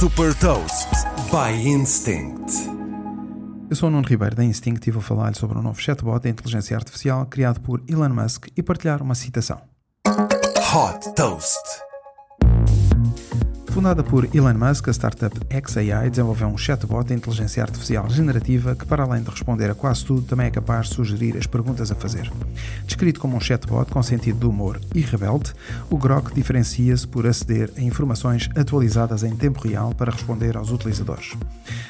Super Toast by Instinct. Eu sou o Nuno Ribeiro da Instinct e vou falar-lhe sobre um novo chatbot de inteligência artificial criado por Elon Musk e partilhar uma citação. Hot Toast. Fundada por Elon Musk, a startup XAI desenvolveu um chatbot de inteligência artificial generativa que, para além de responder a quase tudo, também é capaz de sugerir as perguntas a fazer. Descrito como um chatbot com sentido de humor e rebelde, o Grok diferencia-se por aceder a informações atualizadas em tempo real para responder aos utilizadores.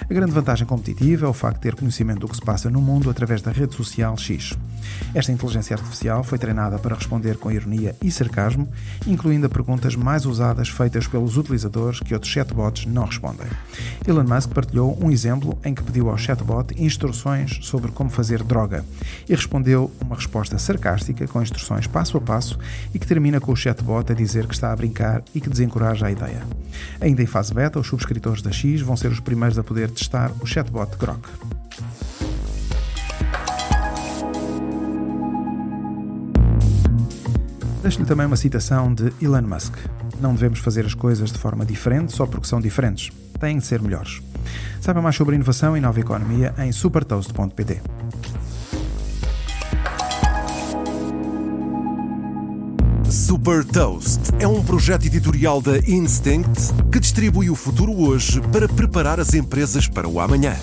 A grande vantagem competitiva é o facto de ter conhecimento do que se passa no mundo através da rede social X. Esta inteligência artificial foi treinada para responder com ironia e sarcasmo, incluindo a perguntas mais usadas feitas pelos utilizadores que outros chatbots não respondem. Elon Musk partilhou um exemplo em que pediu ao chatbot instruções sobre como fazer droga e respondeu uma resposta sarcástica com instruções passo a passo e que termina com o chatbot a dizer que está a brincar e que desencoraja a ideia. Ainda em fase beta, os subscritores da X vão ser os primeiros a poder testar o chatbot Grok. Deixo-lhe também uma citação de Elon Musk. Não devemos fazer as coisas de forma diferente só porque são diferentes. Têm de ser melhores. Saiba mais sobre inovação e nova economia em supertoast.pt. Super Toast é um projeto editorial da Instinct que distribui o futuro hoje para preparar as empresas para o amanhã.